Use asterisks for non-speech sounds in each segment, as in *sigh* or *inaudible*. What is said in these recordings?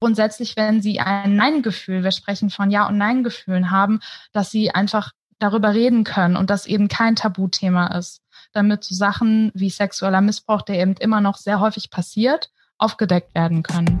grundsätzlich, wenn sie ein Nein-Gefühl, wir sprechen von Ja- und Nein-Gefühlen haben, dass sie einfach darüber reden können und das eben kein Tabuthema ist, damit so Sachen wie sexueller Missbrauch, der eben immer noch sehr häufig passiert, aufgedeckt werden können.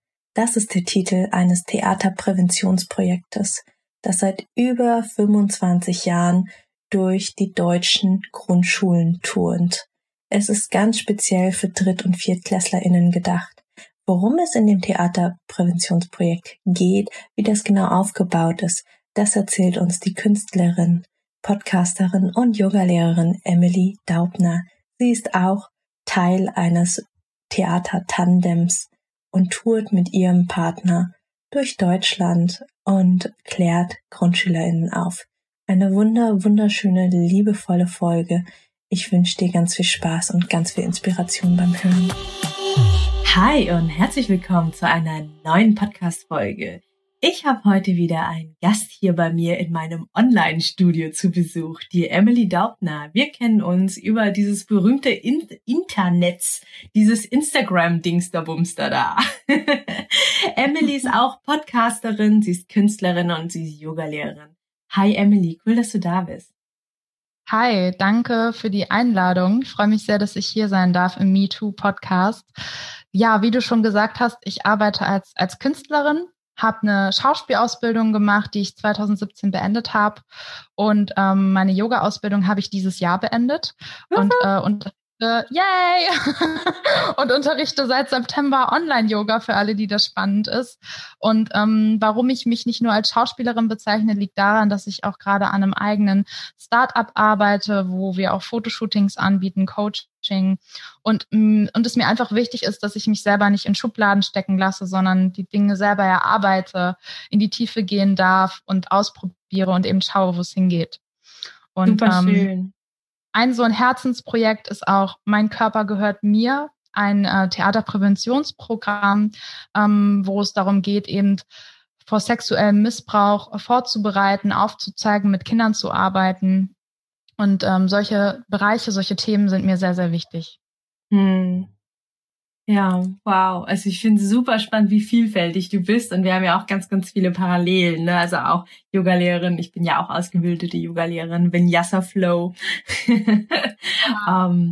Das ist der Titel eines Theaterpräventionsprojektes, das seit über 25 Jahren durch die deutschen Grundschulen turnt. Es ist ganz speziell für Dritt- und ViertklässlerInnen gedacht. Worum es in dem Theaterpräventionsprojekt geht, wie das genau aufgebaut ist, das erzählt uns die Künstlerin, Podcasterin und Yogalehrerin Emily Daubner. Sie ist auch Teil eines Theatertandems und tourt mit ihrem Partner durch Deutschland und klärt GrundschülerInnen auf. Eine wunder, wunderschöne, liebevolle Folge. Ich wünsche dir ganz viel Spaß und ganz viel Inspiration beim Hören. Hi und herzlich willkommen zu einer neuen Podcast-Folge. Ich habe heute wieder einen Gast hier bei mir in meinem Online-Studio zu Besuch, die Emily Daubner. Wir kennen uns über dieses berühmte In Internet, dieses Instagram-Dingsterbumster da. *laughs* Emily ist auch Podcasterin, sie ist Künstlerin und sie ist Yogalehrerin. Hi Emily, cool, dass du da bist. Hi, danke für die Einladung. Ich freue mich sehr, dass ich hier sein darf im MeToo Podcast. Ja, wie du schon gesagt hast, ich arbeite als, als Künstlerin habe eine Schauspielausbildung gemacht, die ich 2017 beendet habe. Und ähm, meine Yoga-Ausbildung habe ich dieses Jahr beendet. Und, äh, und äh, yay! *laughs* und unterrichte seit September Online-Yoga für alle, die das spannend ist. Und ähm, warum ich mich nicht nur als Schauspielerin bezeichne, liegt daran, dass ich auch gerade an einem eigenen Start-up arbeite, wo wir auch Fotoshootings anbieten, Coaching. Und, mm, und es mir einfach wichtig ist, dass ich mich selber nicht in Schubladen stecken lasse, sondern die Dinge selber erarbeite, in die Tiefe gehen darf und ausprobiere und eben schaue, wo es hingeht. Und, Super ähm, schön. Ein so ein Herzensprojekt ist auch Mein Körper gehört mir, ein äh, Theaterpräventionsprogramm, ähm, wo es darum geht, eben vor sexuellem Missbrauch vorzubereiten, aufzuzeigen, mit Kindern zu arbeiten. Und ähm, solche Bereiche, solche Themen sind mir sehr, sehr wichtig. Hm. Ja, wow. Also ich finde super spannend, wie vielfältig du bist. Und wir haben ja auch ganz, ganz viele Parallelen. Ne? Also auch Yogalehrerin. Ich bin ja auch ausgebildete Yogalehrerin, Vinyasa Flow. um, *laughs* ähm,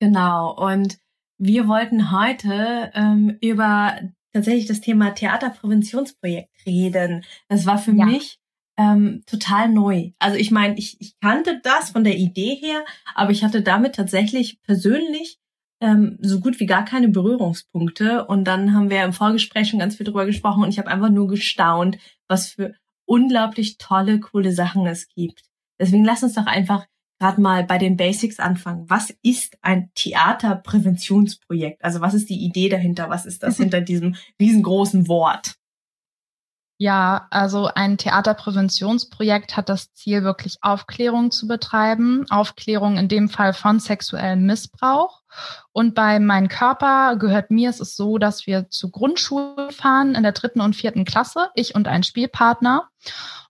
genau. Und wir wollten heute ähm, über tatsächlich das Thema Theaterpräventionsprojekt reden. Das war für ja. mich ähm, total neu. Also ich meine, ich, ich kannte das von der Idee her, aber ich hatte damit tatsächlich persönlich ähm, so gut wie gar keine Berührungspunkte. Und dann haben wir im Vorgespräch schon ganz viel drüber gesprochen und ich habe einfach nur gestaunt, was für unglaublich tolle, coole Sachen es gibt. Deswegen lass uns doch einfach gerade mal bei den Basics anfangen. Was ist ein Theaterpräventionsprojekt? Also was ist die Idee dahinter? Was ist das *laughs* hinter diesem riesengroßen Wort? Ja, also ein Theaterpräventionsprojekt hat das Ziel, wirklich Aufklärung zu betreiben. Aufklärung in dem Fall von sexuellem Missbrauch. Und bei Mein Körper gehört mir, es ist so, dass wir zur Grundschule fahren in der dritten und vierten Klasse, ich und ein Spielpartner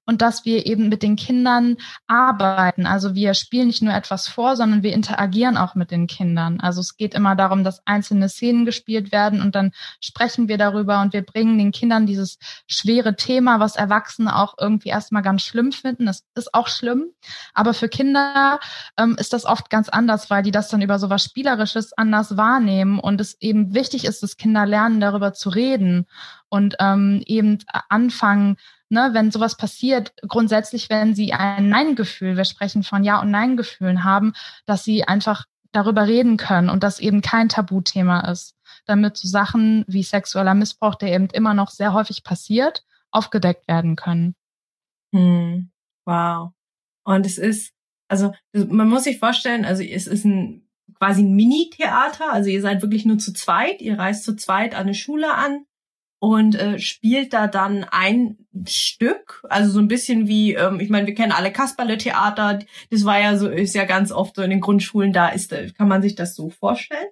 und dass wir eben mit den Kindern arbeiten. Also wir spielen nicht nur etwas vor, sondern wir interagieren auch mit den Kindern. Also es geht immer darum, dass einzelne Szenen gespielt werden und dann sprechen wir darüber und wir bringen den Kindern dieses schwere Thema, was Erwachsene auch irgendwie erstmal ganz schlimm finden. Es ist auch schlimm, aber für Kinder ähm, ist das oft ganz anders, weil die das dann über so was Spielerisches anders wahrnehmen und es eben wichtig ist, dass Kinder lernen, darüber zu reden und ähm, eben anfangen, ne, wenn sowas passiert, grundsätzlich, wenn sie ein Nein-Gefühl, wir sprechen von Ja- und Nein-Gefühlen haben, dass sie einfach darüber reden können und das eben kein Tabuthema ist, damit so Sachen wie sexueller Missbrauch, der eben immer noch sehr häufig passiert, aufgedeckt werden können. Hm. Wow. Und es ist, also man muss sich vorstellen, also es ist ein quasi ein Mini-Theater, also ihr seid wirklich nur zu zweit, ihr reist zu zweit an eine Schule an und äh, spielt da dann ein Stück, also so ein bisschen wie, ähm, ich meine, wir kennen alle Kasperle-Theater, das war ja so, ist ja ganz oft so in den Grundschulen da, ist, äh, kann man sich das so vorstellen?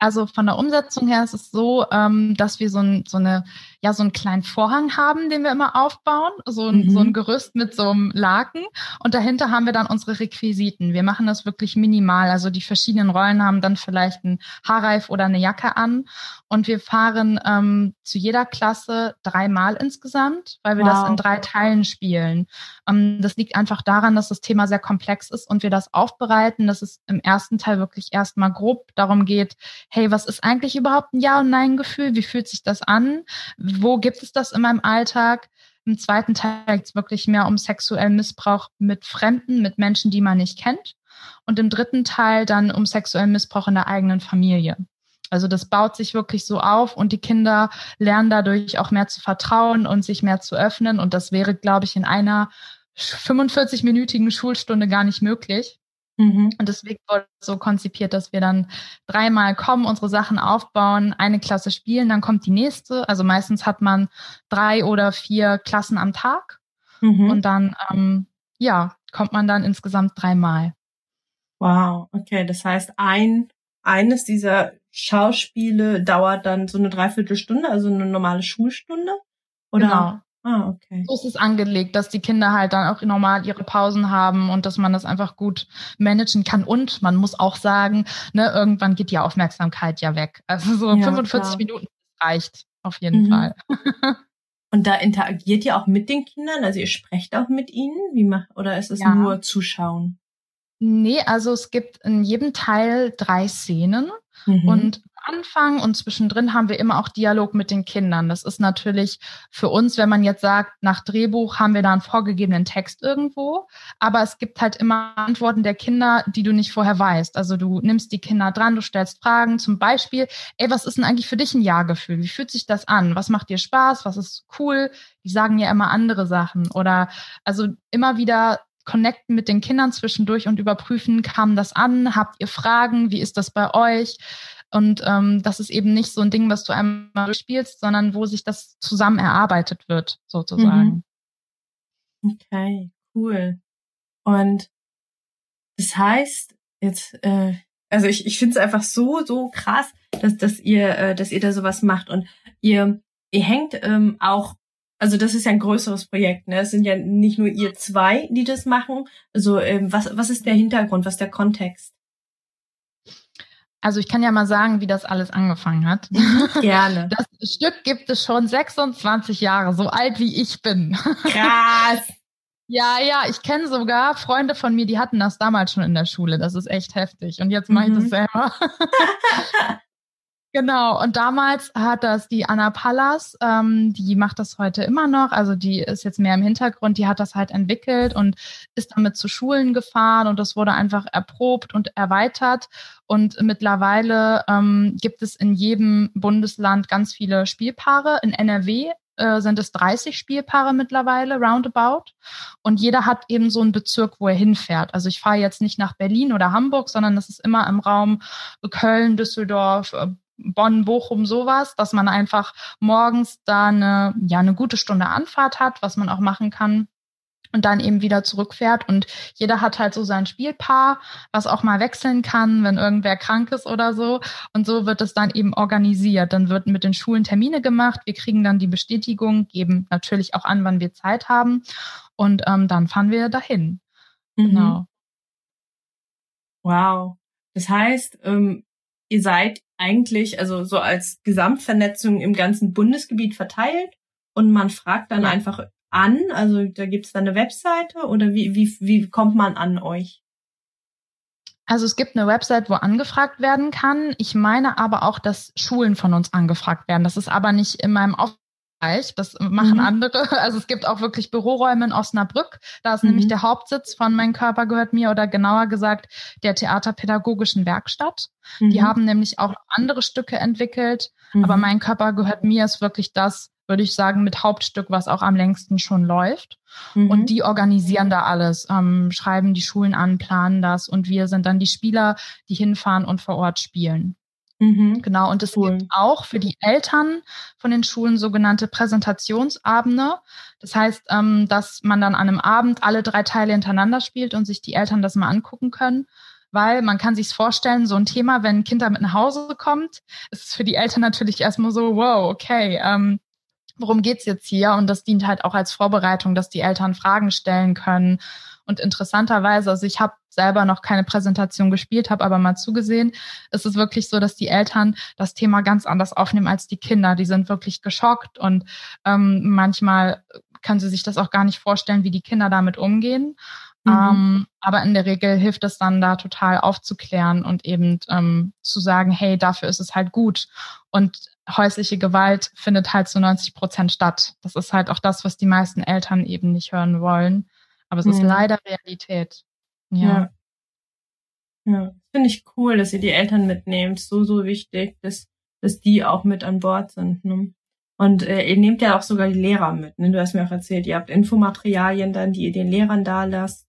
Also von der Umsetzung her ist es so, ähm, dass wir so, ein, so eine ja so einen kleinen Vorhang haben, den wir immer aufbauen, so ein, mhm. so ein Gerüst mit so einem Laken und dahinter haben wir dann unsere Requisiten. Wir machen das wirklich minimal, also die verschiedenen Rollen haben dann vielleicht einen Haarreif oder eine Jacke an und wir fahren ähm, zu jeder Klasse dreimal insgesamt, weil wir wow. das in drei Teilen spielen. Ähm, das liegt einfach daran, dass das Thema sehr komplex ist und wir das aufbereiten, dass es im ersten Teil wirklich erstmal grob darum geht, hey, was ist eigentlich überhaupt ein Ja- und Nein-Gefühl? Wie fühlt sich das an? Wo gibt es das in meinem Alltag? Im zweiten Teil geht es wirklich mehr um sexuellen Missbrauch mit Fremden, mit Menschen, die man nicht kennt. Und im dritten Teil dann um sexuellen Missbrauch in der eigenen Familie. Also das baut sich wirklich so auf und die Kinder lernen dadurch auch mehr zu vertrauen und sich mehr zu öffnen. Und das wäre, glaube ich, in einer 45-minütigen Schulstunde gar nicht möglich. Mhm. Und deswegen wurde es so konzipiert, dass wir dann dreimal kommen, unsere Sachen aufbauen, eine Klasse spielen, dann kommt die nächste. Also meistens hat man drei oder vier Klassen am Tag. Mhm. Und dann, ähm, ja, kommt man dann insgesamt dreimal. Wow, okay. Das heißt, ein, eines dieser Schauspiele dauert dann so eine Dreiviertelstunde, also eine normale Schulstunde? Oder? Genau. Ah, okay. So ist es angelegt, dass die Kinder halt dann auch normal ihre Pausen haben und dass man das einfach gut managen kann. Und man muss auch sagen, ne, irgendwann geht die Aufmerksamkeit ja weg. Also so ja, 45 klar. Minuten reicht auf jeden mhm. Fall. *laughs* und da interagiert ihr auch mit den Kindern? Also ihr sprecht auch mit ihnen? Wie macht, oder ist es ja. nur Zuschauen? Nee, also es gibt in jedem Teil drei Szenen. Mhm. Und Anfang und zwischendrin haben wir immer auch Dialog mit den Kindern. Das ist natürlich für uns, wenn man jetzt sagt, nach Drehbuch haben wir da einen vorgegebenen Text irgendwo, aber es gibt halt immer Antworten der Kinder, die du nicht vorher weißt. Also du nimmst die Kinder dran, du stellst Fragen, zum Beispiel, ey, was ist denn eigentlich für dich ein Ja-Gefühl? Wie fühlt sich das an? Was macht dir Spaß? Was ist cool? Die sagen ja immer andere Sachen oder also immer wieder connecten mit den Kindern zwischendurch und überprüfen, kam das an? Habt ihr Fragen? Wie ist das bei euch? Und ähm, das ist eben nicht so ein Ding, was du einmal durchspielst, sondern wo sich das zusammen erarbeitet wird, sozusagen. Mhm. Okay, cool. Und das heißt, jetzt, äh, also ich, ich finde es einfach so, so krass, dass, dass ihr, äh, dass ihr da sowas macht. Und ihr, ihr hängt ähm, auch also das ist ja ein größeres Projekt, ne? Es sind ja nicht nur ihr zwei, die das machen. Also ähm, was, was ist der Hintergrund, was ist der Kontext? Also ich kann ja mal sagen, wie das alles angefangen hat. *laughs* Gerne. Das Stück gibt es schon 26 Jahre, so alt wie ich bin. Krass. *laughs* Ja, ja, ich kenne sogar Freunde von mir, die hatten das damals schon in der Schule. Das ist echt heftig. Und jetzt mache ich das mhm. selber. *laughs* Genau, und damals hat das die Anna Pallas, ähm, die macht das heute immer noch, also die ist jetzt mehr im Hintergrund, die hat das halt entwickelt und ist damit zu Schulen gefahren und das wurde einfach erprobt und erweitert. Und mittlerweile ähm, gibt es in jedem Bundesland ganz viele Spielpaare. In NRW äh, sind es 30 Spielpaare mittlerweile, roundabout. Und jeder hat eben so einen Bezirk, wo er hinfährt. Also ich fahre jetzt nicht nach Berlin oder Hamburg, sondern das ist immer im Raum Köln, Düsseldorf, äh, Bonn, Bochum, sowas, dass man einfach morgens da eine, ja, eine gute Stunde Anfahrt hat, was man auch machen kann und dann eben wieder zurückfährt. Und jeder hat halt so sein Spielpaar, was auch mal wechseln kann, wenn irgendwer krank ist oder so. Und so wird es dann eben organisiert. Dann wird mit den Schulen Termine gemacht. Wir kriegen dann die Bestätigung, geben natürlich auch an, wann wir Zeit haben. Und ähm, dann fahren wir dahin. Mhm. Genau. Wow. Das heißt, ähm, ihr seid eigentlich also so als Gesamtvernetzung im ganzen Bundesgebiet verteilt und man fragt dann ja. einfach an, also da gibt's dann eine Webseite oder wie, wie, wie kommt man an euch? Also es gibt eine Website, wo angefragt werden kann. Ich meine aber auch, dass Schulen von uns angefragt werden. Das ist aber nicht in meinem Auf das machen mhm. andere. *laughs* Also es gibt auch wirklich Büroräume in Osnabrück. Da ist mhm. nämlich der Hauptsitz von Mein Körper gehört mir oder genauer gesagt der Theaterpädagogischen Werkstatt. Mhm. Die haben nämlich auch andere Stücke entwickelt. Aber mhm. Mein Körper gehört mir ist wirklich das, würde ich sagen, mit Hauptstück, was auch am längsten schon läuft. Mhm. Und die organisieren da alles, ähm, schreiben die Schulen an, planen das und wir sind dann die Spieler, die hinfahren und vor Ort spielen. Mhm. Genau, und es cool. gibt auch für die Eltern von den Schulen sogenannte Präsentationsabende. Das heißt, ähm, dass man dann an einem Abend alle drei Teile hintereinander spielt und sich die Eltern das mal angucken können. Weil man kann sich vorstellen, so ein Thema, wenn ein Kind damit nach Hause kommt, ist es für die Eltern natürlich erstmal so, wow, okay, ähm, worum geht's jetzt hier? Und das dient halt auch als Vorbereitung, dass die Eltern Fragen stellen können. Und interessanterweise, also ich habe selber noch keine Präsentation gespielt, habe aber mal zugesehen, ist es wirklich so, dass die Eltern das Thema ganz anders aufnehmen als die Kinder. Die sind wirklich geschockt und ähm, manchmal können sie sich das auch gar nicht vorstellen, wie die Kinder damit umgehen. Mhm. Ähm, aber in der Regel hilft es dann da total aufzuklären und eben ähm, zu sagen, hey, dafür ist es halt gut. Und häusliche Gewalt findet halt zu 90 Prozent statt. Das ist halt auch das, was die meisten Eltern eben nicht hören wollen. Aber es mhm. ist leider Realität. Ja. Ja, ja. finde ich cool, dass ihr die Eltern mitnehmt. So, so wichtig, dass, dass die auch mit an Bord sind. Ne? Und äh, ihr nehmt ja auch sogar die Lehrer mit. Ne? Du hast mir auch erzählt, ihr habt Infomaterialien dann, die ihr den Lehrern da lasst.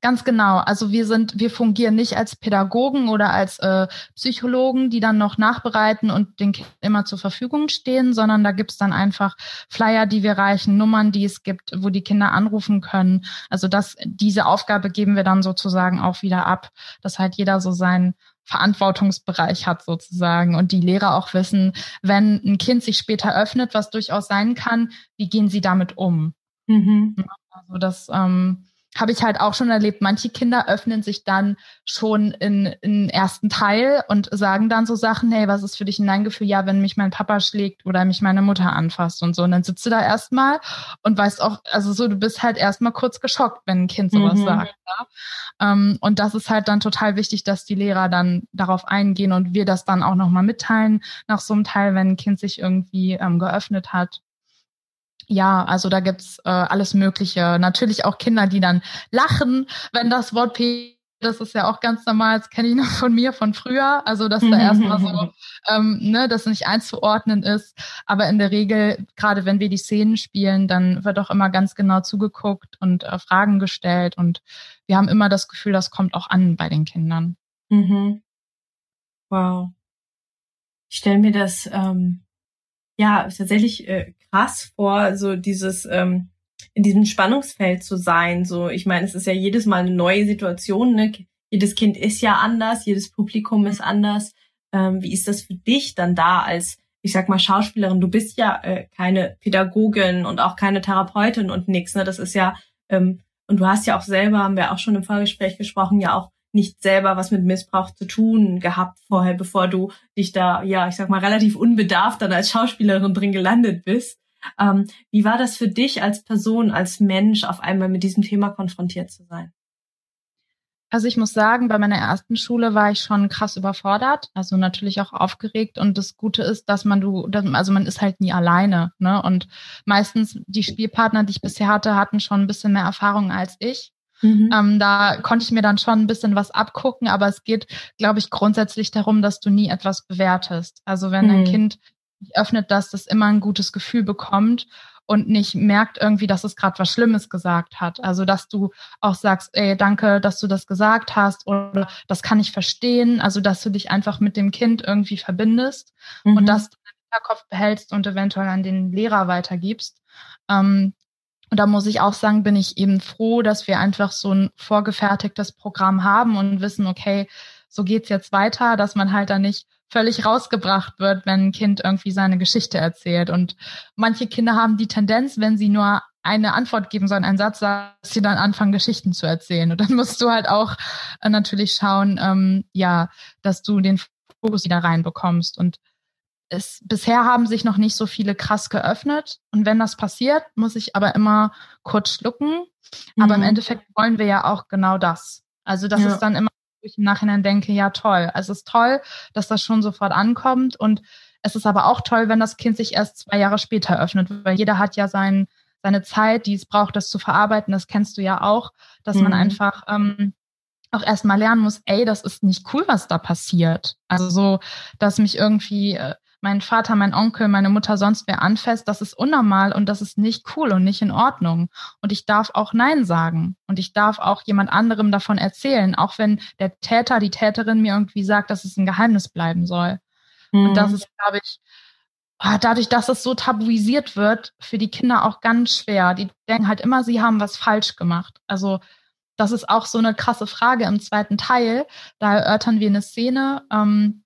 Ganz genau. Also wir sind, wir fungieren nicht als Pädagogen oder als äh, Psychologen, die dann noch nachbereiten und den Kindern immer zur Verfügung stehen, sondern da gibt's dann einfach Flyer, die wir reichen, Nummern, die es gibt, wo die Kinder anrufen können. Also das, diese Aufgabe geben wir dann sozusagen auch wieder ab, dass halt jeder so seinen Verantwortungsbereich hat sozusagen und die Lehrer auch wissen, wenn ein Kind sich später öffnet, was durchaus sein kann, wie gehen sie damit um? Mhm. Also das ähm, habe ich halt auch schon erlebt, manche Kinder öffnen sich dann schon in, in ersten Teil und sagen dann so Sachen, hey, was ist für dich ein Nein-Gefühl? Ja, wenn mich mein Papa schlägt oder mich meine Mutter anfasst und so. Und dann sitzt du da erstmal und weißt auch, also so, du bist halt erstmal kurz geschockt, wenn ein Kind sowas mhm. sagt. Ja? Ähm, und das ist halt dann total wichtig, dass die Lehrer dann darauf eingehen und wir das dann auch nochmal mitteilen nach so einem Teil, wenn ein Kind sich irgendwie ähm, geöffnet hat. Ja, also da gibt's äh, alles Mögliche. Natürlich auch Kinder, die dann lachen, wenn das Wort P das ist ja auch ganz normal, das kenne ich noch von mir von früher. Also, dass da erstmal so, ähm, ne, das nicht einzuordnen ist. Aber in der Regel, gerade wenn wir die Szenen spielen, dann wird auch immer ganz genau zugeguckt und äh, Fragen gestellt. Und wir haben immer das Gefühl, das kommt auch an bei den Kindern. Mhm. Wow. Ich stelle mir das ähm, ja tatsächlich äh, krass vor, so dieses ähm, in diesem Spannungsfeld zu sein. So, ich meine, es ist ja jedes Mal eine neue Situation. Ne? Jedes Kind ist ja anders, jedes Publikum ist anders. Ähm, wie ist das für dich dann da als, ich sag mal, Schauspielerin? Du bist ja äh, keine Pädagogin und auch keine Therapeutin und nix. Ne? Das ist ja ähm, und du hast ja auch selber, haben wir auch schon im Vorgespräch gesprochen, ja auch nicht selber was mit Missbrauch zu tun gehabt vorher, bevor du dich da, ja, ich sag mal, relativ unbedarft dann als Schauspielerin drin gelandet bist. Ähm, wie war das für dich als Person, als Mensch, auf einmal mit diesem Thema konfrontiert zu sein? Also ich muss sagen, bei meiner ersten Schule war ich schon krass überfordert, also natürlich auch aufgeregt. Und das Gute ist, dass man du, also man ist halt nie alleine. Ne? Und meistens die Spielpartner, die ich bisher hatte, hatten schon ein bisschen mehr Erfahrung als ich. Mhm. Ähm, da konnte ich mir dann schon ein bisschen was abgucken, aber es geht, glaube ich, grundsätzlich darum, dass du nie etwas bewertest. Also wenn mhm. ein Kind öffnet, dass das immer ein gutes Gefühl bekommt und nicht merkt irgendwie, dass es gerade was Schlimmes gesagt hat. Also dass du auch sagst, ey, danke, dass du das gesagt hast oder das kann ich verstehen. Also dass du dich einfach mit dem Kind irgendwie verbindest mhm. und das im Hinterkopf behältst und eventuell an den Lehrer weitergibst. Ähm, und da muss ich auch sagen, bin ich eben froh, dass wir einfach so ein vorgefertigtes Programm haben und wissen, okay, so geht's jetzt weiter, dass man halt da nicht völlig rausgebracht wird, wenn ein Kind irgendwie seine Geschichte erzählt. Und manche Kinder haben die Tendenz, wenn sie nur eine Antwort geben sollen, einen Satz, dass sie dann anfangen, Geschichten zu erzählen. Und dann musst du halt auch äh, natürlich schauen, ähm, ja, dass du den Fokus wieder reinbekommst. Und es, bisher haben sich noch nicht so viele krass geöffnet. Und wenn das passiert, muss ich aber immer kurz schlucken. Mhm. Aber im mhm. Endeffekt wollen wir ja auch genau das. Also das ja. ist dann immer ich im Nachhinein denke, ja toll. Also es ist toll, dass das schon sofort ankommt und es ist aber auch toll, wenn das Kind sich erst zwei Jahre später öffnet, weil jeder hat ja sein, seine Zeit, die es braucht, das zu verarbeiten. Das kennst du ja auch, dass mhm. man einfach ähm, auch erstmal lernen muss, ey, das ist nicht cool, was da passiert. Also so, dass mich irgendwie äh, mein Vater, mein Onkel, meine Mutter, sonst wer anfasst, das ist unnormal und das ist nicht cool und nicht in Ordnung. Und ich darf auch Nein sagen. Und ich darf auch jemand anderem davon erzählen, auch wenn der Täter, die Täterin mir irgendwie sagt, dass es ein Geheimnis bleiben soll. Mhm. Und das ist, glaube ich, ah, dadurch, dass es so tabuisiert wird, für die Kinder auch ganz schwer. Die denken halt immer, sie haben was falsch gemacht. Also das ist auch so eine krasse Frage im zweiten Teil. Da erörtern wir eine Szene. Ähm,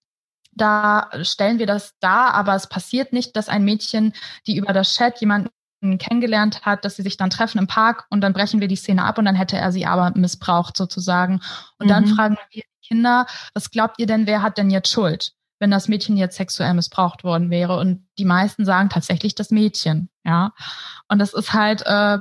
da stellen wir das dar, aber es passiert nicht, dass ein Mädchen, die über das Chat jemanden kennengelernt hat, dass sie sich dann treffen im Park und dann brechen wir die Szene ab und dann hätte er sie aber missbraucht sozusagen. Und mhm. dann fragen wir die Kinder, was glaubt ihr denn, wer hat denn jetzt Schuld, wenn das Mädchen jetzt sexuell missbraucht worden wäre? Und die meisten sagen tatsächlich das Mädchen, ja. Und das ist halt äh,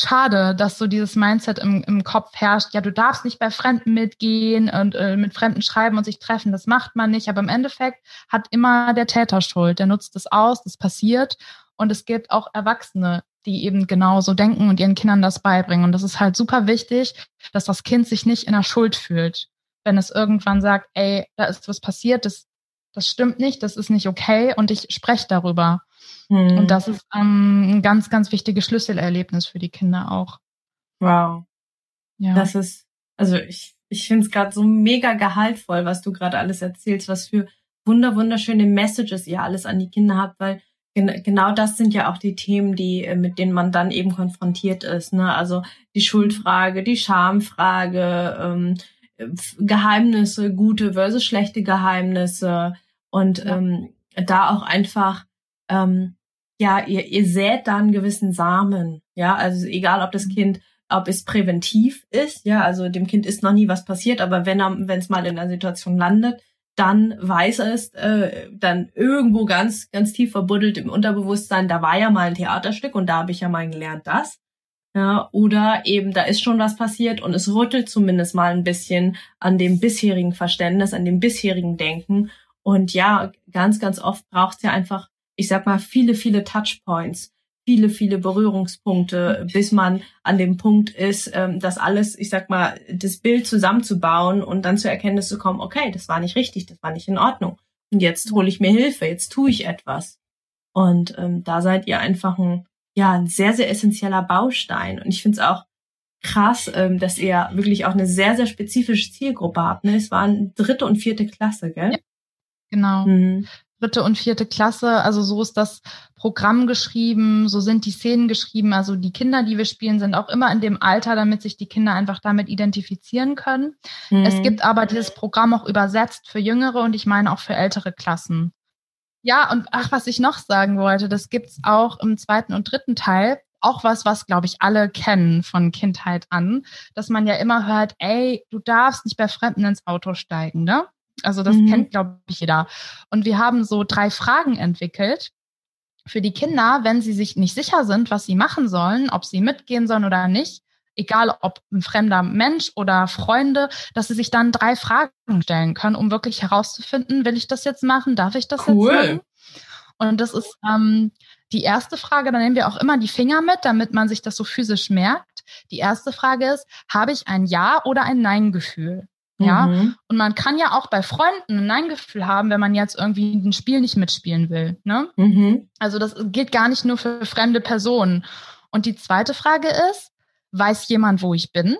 schade, dass so dieses Mindset im, im Kopf herrscht, ja, du darfst nicht bei Fremden mitgehen und äh, mit Fremden schreiben und sich treffen, das macht man nicht. Aber im Endeffekt hat immer der Täter Schuld. Der nutzt es aus, das passiert. Und es gibt auch Erwachsene, die eben genauso denken und ihren Kindern das beibringen. Und das ist halt super wichtig, dass das Kind sich nicht in der Schuld fühlt. Wenn es irgendwann sagt, ey, da ist was passiert, das, das stimmt nicht, das ist nicht okay und ich spreche darüber. Mhm. Und das ist ähm, ein ganz, ganz wichtiges Schlüsselerlebnis für die Kinder auch. Wow. Ja. Das ist, also ich, ich finde es gerade so mega gehaltvoll, was du gerade alles erzählst, was für wunder, wunderschöne Messages ihr alles an die Kinder habt, weil gen genau das sind ja auch die Themen, die, äh, mit denen man dann eben konfrontiert ist. Ne? Also die Schuldfrage, die Schamfrage, ähm, Geheimnisse, gute versus schlechte Geheimnisse und ja. ähm, da auch einfach ähm, ja, ihr, ihr sät da einen gewissen Samen. Ja, also egal, ob das mhm. Kind, ob es präventiv ist, ja, also dem Kind ist noch nie was passiert, aber wenn er, wenn es mal in einer Situation landet, dann weiß es, äh, dann irgendwo ganz, ganz tief verbuddelt im Unterbewusstsein, da war ja mal ein Theaterstück und da habe ich ja mal gelernt das. Ja, oder eben, da ist schon was passiert und es rüttelt zumindest mal ein bisschen an dem bisherigen Verständnis, an dem bisherigen Denken. Und ja, ganz, ganz oft braucht es ja einfach ich sag mal, viele, viele Touchpoints, viele, viele Berührungspunkte, bis man an dem Punkt ist, ähm, das alles, ich sag mal, das Bild zusammenzubauen und dann zur Erkenntnis zu kommen, okay, das war nicht richtig, das war nicht in Ordnung. Und jetzt hole ich mir Hilfe, jetzt tue ich etwas. Und ähm, da seid ihr einfach ein, ja, ein sehr, sehr essentieller Baustein. Und ich finde es auch krass, ähm, dass ihr wirklich auch eine sehr, sehr spezifische Zielgruppe habt. Ne? Es waren dritte und vierte Klasse, gell? Ja, genau. Mhm dritte und vierte Klasse. Also so ist das Programm geschrieben, so sind die Szenen geschrieben. Also die Kinder, die wir spielen, sind auch immer in dem Alter, damit sich die Kinder einfach damit identifizieren können. Mhm. Es gibt aber dieses Programm auch übersetzt für jüngere und ich meine auch für ältere Klassen. Ja, und ach, was ich noch sagen wollte, das gibt's auch im zweiten und dritten Teil. Auch was, was, glaube ich, alle kennen von Kindheit an, dass man ja immer hört, ey, du darfst nicht bei Fremden ins Auto steigen, ne? Also das mhm. kennt, glaube ich, jeder. Und wir haben so drei Fragen entwickelt für die Kinder, wenn sie sich nicht sicher sind, was sie machen sollen, ob sie mitgehen sollen oder nicht, egal ob ein fremder Mensch oder Freunde, dass sie sich dann drei Fragen stellen können, um wirklich herauszufinden, will ich das jetzt machen, darf ich das cool. jetzt machen? Und das ist ähm, die erste Frage, da nehmen wir auch immer die Finger mit, damit man sich das so physisch merkt. Die erste Frage ist, habe ich ein Ja oder ein Nein-Gefühl? Ja, mhm. und man kann ja auch bei Freunden ein Nein-Gefühl haben, wenn man jetzt irgendwie ein Spiel nicht mitspielen will. Ne? Mhm. Also das gilt gar nicht nur für fremde Personen. Und die zweite Frage ist, weiß jemand, wo ich bin?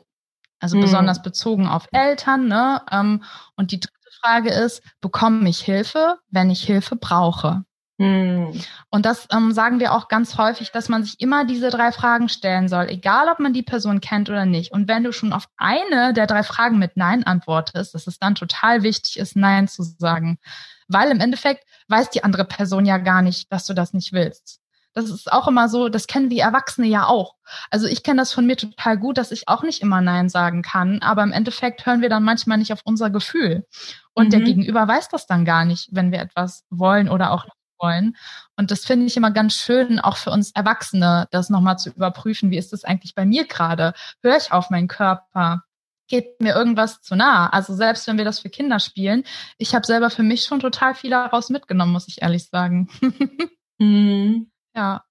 Also mhm. besonders bezogen auf Eltern. Ne? Ähm, und die dritte Frage ist, bekomme ich Hilfe, wenn ich Hilfe brauche? Hm. Und das ähm, sagen wir auch ganz häufig, dass man sich immer diese drei Fragen stellen soll, egal ob man die Person kennt oder nicht. Und wenn du schon auf eine der drei Fragen mit Nein antwortest, dass es dann total wichtig ist, Nein zu sagen. Weil im Endeffekt weiß die andere Person ja gar nicht, dass du das nicht willst. Das ist auch immer so, das kennen die Erwachsene ja auch. Also ich kenne das von mir total gut, dass ich auch nicht immer Nein sagen kann, aber im Endeffekt hören wir dann manchmal nicht auf unser Gefühl. Und mhm. der Gegenüber weiß das dann gar nicht, wenn wir etwas wollen oder auch wollen. Und das finde ich immer ganz schön, auch für uns Erwachsene, das nochmal zu überprüfen. Wie ist das eigentlich bei mir gerade? Höre ich auf meinen Körper? Geht mir irgendwas zu nah? Also selbst wenn wir das für Kinder spielen, ich habe selber für mich schon total viel daraus mitgenommen, muss ich ehrlich sagen. *laughs* mhm. Ja.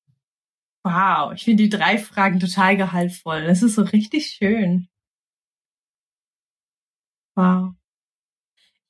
Wow, ich finde die drei Fragen total gehaltvoll. Das ist so richtig schön. Wow.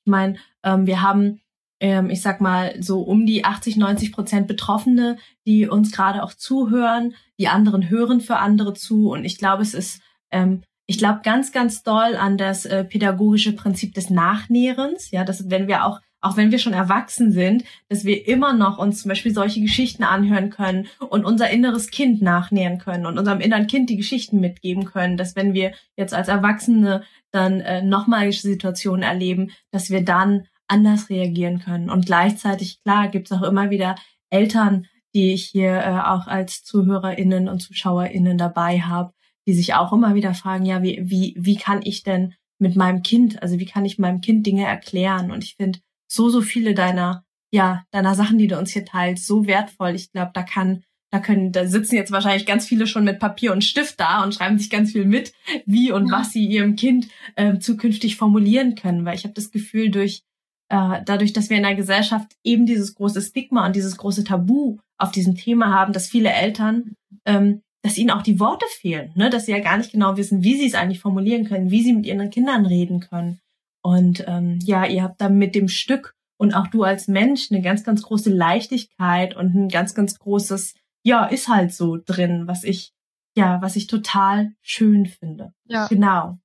Ich meine, ähm, wir haben ähm, ich sag mal, so um die 80, 90 Prozent Betroffene, die uns gerade auch zuhören. Die anderen hören für andere zu. Und ich glaube, es ist, ähm, ich glaube ganz, ganz doll an das äh, pädagogische Prinzip des Nachnährens. Ja, dass wenn wir auch auch wenn wir schon erwachsen sind, dass wir immer noch uns zum Beispiel solche Geschichten anhören können und unser inneres Kind nachnähern können und unserem inneren Kind die Geschichten mitgeben können, dass wenn wir jetzt als Erwachsene dann äh, nochmal Situationen erleben, dass wir dann anders reagieren können. Und gleichzeitig, klar, gibt es auch immer wieder Eltern, die ich hier äh, auch als ZuhörerInnen und ZuschauerInnen dabei habe, die sich auch immer wieder fragen, ja, wie, wie, wie kann ich denn mit meinem Kind, also wie kann ich meinem Kind Dinge erklären? Und ich finde so, so viele deiner, ja, deiner Sachen, die du uns hier teilst, so wertvoll. Ich glaube, da kann, da können, da sitzen jetzt wahrscheinlich ganz viele schon mit Papier und Stift da und schreiben sich ganz viel mit, wie und was sie ihrem Kind äh, zukünftig formulieren können. Weil ich habe das Gefühl, durch äh, dadurch, dass wir in der Gesellschaft eben dieses große Stigma und dieses große Tabu auf diesem Thema haben, dass viele Eltern, ähm, dass ihnen auch die Worte fehlen, ne? dass sie ja gar nicht genau wissen, wie sie es eigentlich formulieren können, wie sie mit ihren Kindern reden können. Und ähm, ja, ihr habt da mit dem Stück und auch du als Mensch eine ganz, ganz große Leichtigkeit und ein ganz, ganz großes, ja, ist halt so drin, was ich, ja, was ich total schön finde. Ja. Genau.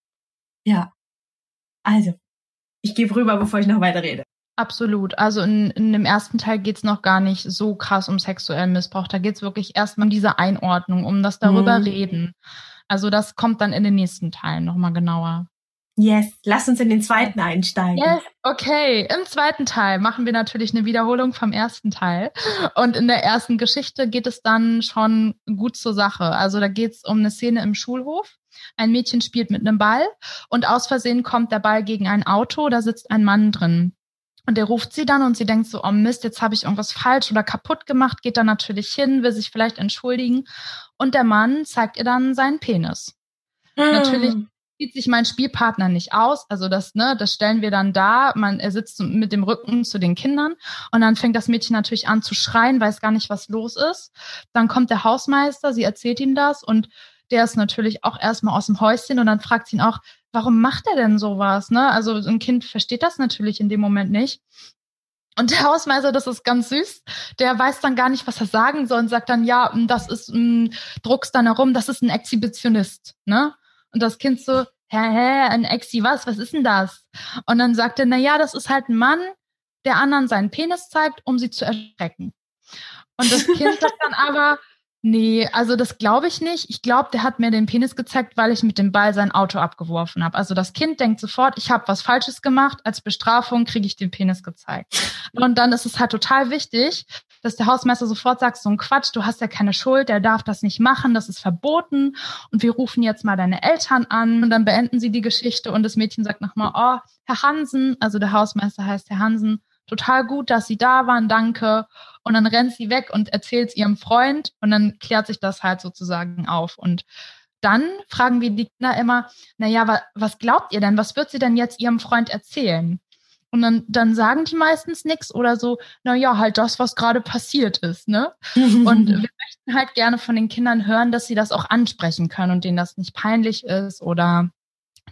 Ja. Also, ich gebe rüber, bevor ich noch weiter rede. Absolut. Also in, in dem ersten Teil geht's noch gar nicht so krass um sexuellen Missbrauch. Da geht's wirklich erstmal um diese Einordnung, um das darüber mhm. reden. Also das kommt dann in den nächsten Teilen nochmal genauer. Yes, lass uns in den zweiten einsteigen. Yes, okay. Im zweiten Teil machen wir natürlich eine Wiederholung vom ersten Teil. Und in der ersten Geschichte geht es dann schon gut zur Sache. Also da geht's um eine Szene im Schulhof. Ein Mädchen spielt mit einem Ball und aus Versehen kommt der Ball gegen ein Auto, da sitzt ein Mann drin. Und der ruft sie dann und sie denkt so, oh Mist, jetzt habe ich irgendwas falsch oder kaputt gemacht, geht dann natürlich hin, will sich vielleicht entschuldigen. Und der Mann zeigt ihr dann seinen Penis. Hm. Natürlich sieht sich mein Spielpartner nicht aus. Also das, ne, das stellen wir dann da. Man, er sitzt mit dem Rücken zu den Kindern und dann fängt das Mädchen natürlich an zu schreien, weiß gar nicht, was los ist. Dann kommt der Hausmeister, sie erzählt ihm das und der ist natürlich auch erstmal aus dem Häuschen und dann fragt sie ihn auch, warum macht er denn sowas? Ne? Also ein Kind versteht das natürlich in dem Moment nicht. Und der Hausmeister, das ist ganz süß, der weiß dann gar nicht, was er sagen soll und sagt dann, ja, das ist, m, druck's dann herum, das ist ein Exhibitionist, ne? Und das Kind so, hä, hä, ein Exi, was, was ist denn das? Und dann sagt er, na ja, das ist halt ein Mann, der anderen seinen Penis zeigt, um sie zu erschrecken. Und das Kind sagt dann *laughs* aber, Nee, also das glaube ich nicht. Ich glaube, der hat mir den Penis gezeigt, weil ich mit dem Ball sein Auto abgeworfen habe. Also das Kind denkt sofort, ich habe was Falsches gemacht. Als Bestrafung kriege ich den Penis gezeigt. Und dann ist es halt total wichtig, dass der Hausmeister sofort sagt, so ein Quatsch, du hast ja keine Schuld, der darf das nicht machen, das ist verboten. Und wir rufen jetzt mal deine Eltern an. Und dann beenden sie die Geschichte und das Mädchen sagt nochmal, oh, Herr Hansen, also der Hausmeister heißt Herr Hansen, total gut, dass Sie da waren, danke. Und dann rennt sie weg und erzählt es ihrem Freund und dann klärt sich das halt sozusagen auf. Und dann fragen wir die Kinder immer, na ja, wa was glaubt ihr denn? Was wird sie denn jetzt ihrem Freund erzählen? Und dann, dann sagen die meistens nichts oder so, na ja, halt das, was gerade passiert ist, ne? *laughs* und wir möchten halt gerne von den Kindern hören, dass sie das auch ansprechen können und denen das nicht peinlich ist oder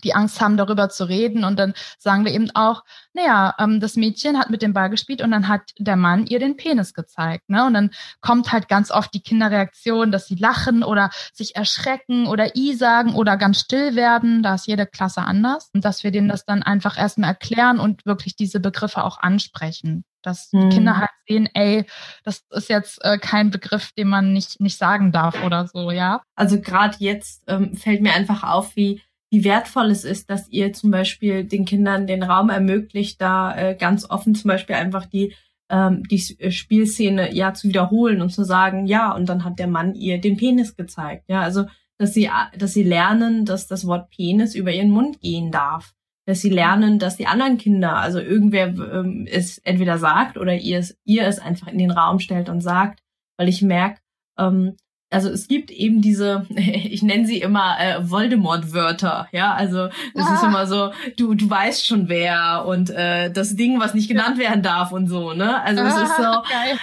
die Angst haben, darüber zu reden. Und dann sagen wir eben auch, naja, ähm, das Mädchen hat mit dem Ball gespielt und dann hat der Mann ihr den Penis gezeigt. Ne? Und dann kommt halt ganz oft die Kinderreaktion, dass sie lachen oder sich erschrecken oder i sagen oder ganz still werden. Da ist jede Klasse anders. Und dass wir denen das dann einfach erstmal erklären und wirklich diese Begriffe auch ansprechen. Dass hm. die Kinder halt sehen, ey, das ist jetzt äh, kein Begriff, den man nicht, nicht sagen darf oder so, ja. Also gerade jetzt ähm, fällt mir einfach auf, wie wie wertvoll es ist, dass ihr zum Beispiel den Kindern den Raum ermöglicht, da äh, ganz offen zum Beispiel einfach die ähm, die äh, Spielszene ja zu wiederholen und zu sagen, ja, und dann hat der Mann ihr den Penis gezeigt. Ja, also dass sie dass sie lernen, dass das Wort Penis über ihren Mund gehen darf, dass sie lernen, dass die anderen Kinder, also irgendwer ähm, es entweder sagt oder ihr es ihr es einfach in den Raum stellt und sagt, weil ich merke, ähm, also es gibt eben diese, *laughs* ich nenne sie immer äh, Voldemort-Wörter, ja, also es ah. ist immer so, du du weißt schon wer und äh, das Ding, was nicht genannt werden darf und so, ne? Also es ist so, Geil.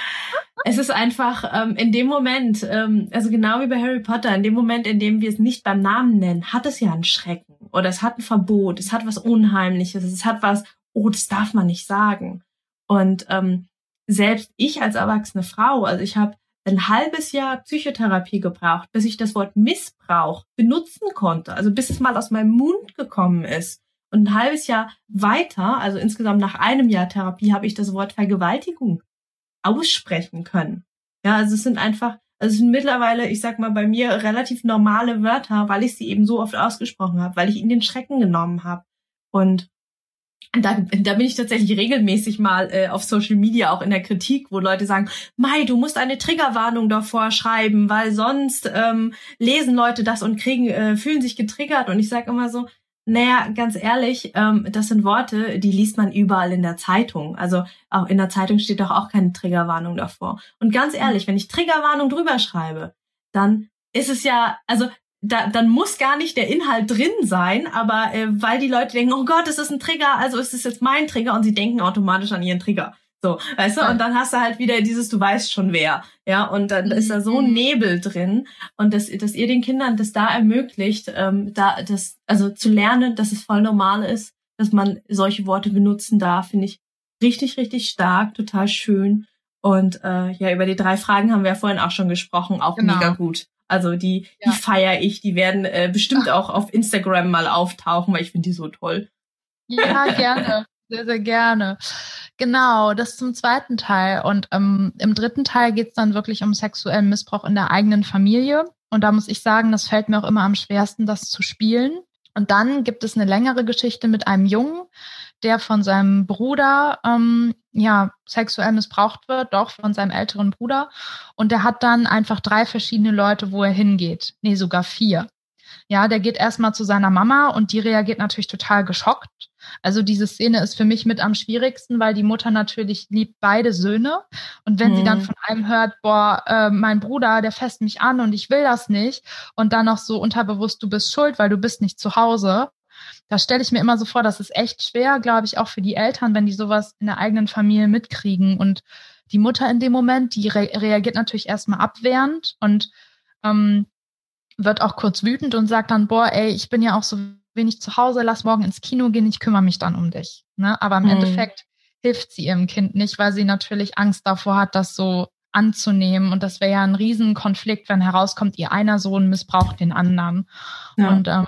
es ist einfach ähm, in dem Moment, ähm, also genau wie bei Harry Potter, in dem Moment, in dem wir es nicht beim Namen nennen, hat es ja einen Schrecken oder es hat ein Verbot, es hat was Unheimliches, es hat was, oh, das darf man nicht sagen. Und ähm, selbst ich als erwachsene Frau, also ich habe ein halbes Jahr Psychotherapie gebraucht, bis ich das Wort Missbrauch benutzen konnte, also bis es mal aus meinem Mund gekommen ist. Und ein halbes Jahr weiter, also insgesamt nach einem Jahr Therapie, habe ich das Wort Vergewaltigung aussprechen können. Ja, also es sind einfach, also es sind mittlerweile, ich sag mal, bei mir relativ normale Wörter, weil ich sie eben so oft ausgesprochen habe, weil ich ihnen den Schrecken genommen habe. Und da, da bin ich tatsächlich regelmäßig mal äh, auf Social Media auch in der Kritik, wo Leute sagen, Mai, du musst eine Triggerwarnung davor schreiben, weil sonst ähm, lesen Leute das und kriegen, äh, fühlen sich getriggert. Und ich sage immer so, naja, ganz ehrlich, ähm, das sind Worte, die liest man überall in der Zeitung. Also auch in der Zeitung steht doch auch keine Triggerwarnung davor. Und ganz ehrlich, wenn ich Triggerwarnung drüber schreibe, dann ist es ja, also da, dann muss gar nicht der Inhalt drin sein, aber äh, weil die Leute denken, oh Gott, es ist ein Trigger, also ist es jetzt mein Trigger und sie denken automatisch an ihren Trigger. So, weißt du, und dann hast du halt wieder dieses, du weißt schon wer, ja, und dann ist da so ein mhm. Nebel drin und dass, dass ihr den Kindern das da ermöglicht, ähm, da das, also zu lernen, dass es voll normal ist, dass man solche Worte benutzen darf, finde ich richtig, richtig stark, total schön. Und äh, ja, über die drei Fragen haben wir ja vorhin auch schon gesprochen, auch genau. mega gut. Also die, ja. die feiere ich, die werden äh, bestimmt auch auf Instagram mal auftauchen, weil ich finde die so toll. Ja, gerne. Sehr, sehr gerne. Genau, das zum zweiten Teil. Und ähm, im dritten Teil geht es dann wirklich um sexuellen Missbrauch in der eigenen Familie. Und da muss ich sagen, das fällt mir auch immer am schwersten, das zu spielen. Und dann gibt es eine längere Geschichte mit einem Jungen, der von seinem Bruder ähm, ja sexuell missbraucht wird, doch von seinem älteren Bruder. Und der hat dann einfach drei verschiedene Leute, wo er hingeht. Nee, sogar vier. Ja, der geht erstmal zu seiner Mama und die reagiert natürlich total geschockt. Also diese Szene ist für mich mit am schwierigsten, weil die Mutter natürlich liebt beide Söhne. Und wenn mhm. sie dann mhm. von einem hört, boah, äh, mein Bruder, der fässt mich an und ich will das nicht, und dann noch so unterbewusst, du bist schuld, weil du bist nicht zu Hause, da stelle ich mir immer so vor, das ist echt schwer, glaube ich, auch für die Eltern, wenn die sowas in der eigenen Familie mitkriegen. Und die Mutter in dem Moment, die re reagiert natürlich erstmal abwehrend und ähm, wird auch kurz wütend und sagt dann, boah, ey, ich bin ja auch so wenig zu Hause, lass morgen ins Kino gehen, ich kümmere mich dann um dich. Ne? Aber im mhm. Endeffekt hilft sie ihrem Kind nicht, weil sie natürlich Angst davor hat, das so anzunehmen. Und das wäre ja ein Riesenkonflikt, wenn herauskommt, ihr einer Sohn missbraucht den anderen. Ja. Und ähm,